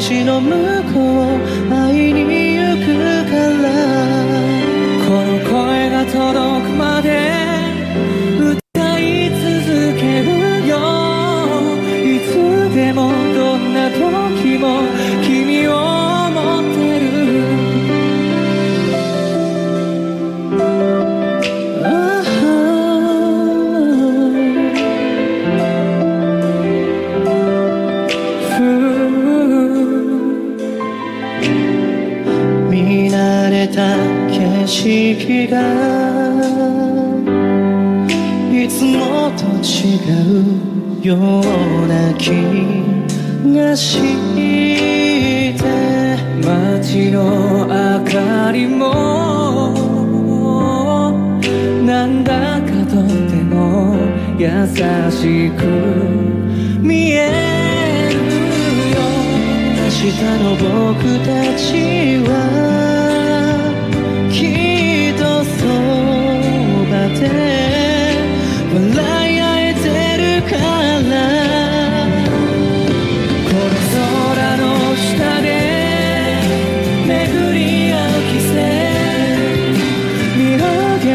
虹の向こう会いにも君を思ってる。見慣れた景色がいつもと違うような気がして街の明かりもなんだかとても優しく見えるよ明日の僕たちはきっとそばで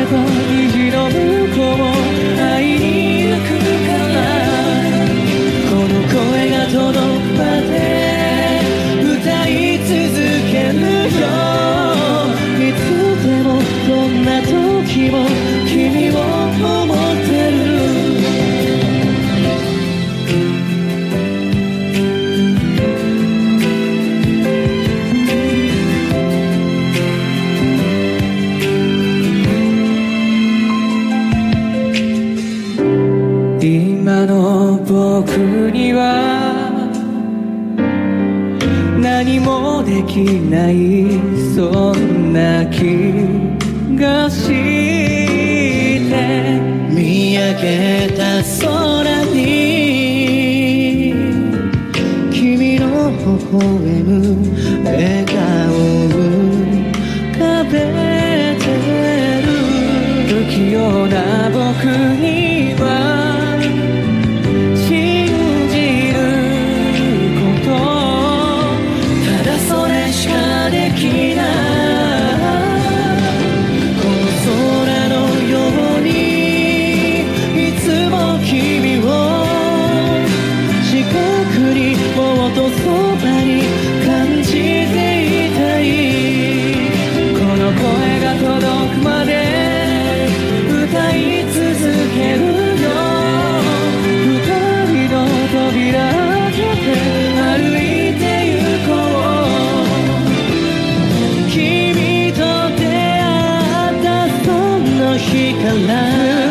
上げた虹の向こう会いに行くからこの声が届くまで僕には何もできないそんな気がして。見上げた空に君の微笑む笑顔浮かべてる不器用な僕にの日か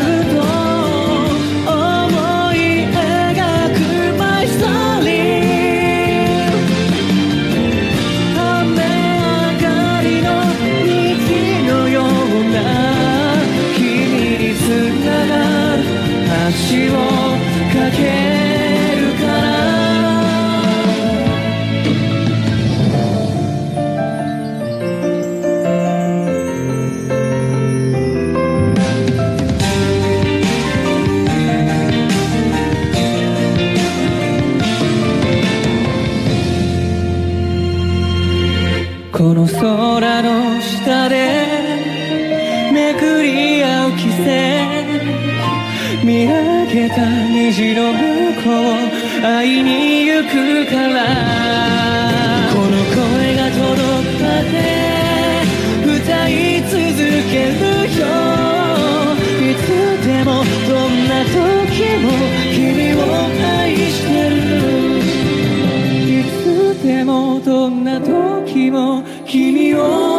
この空の下でめくり合う季節。見上げた虹の向こう会いに行くから。この声が届くまで歌い続けるよ。いつでもどんな時も君を愛してる。いつでもどんな時もも君を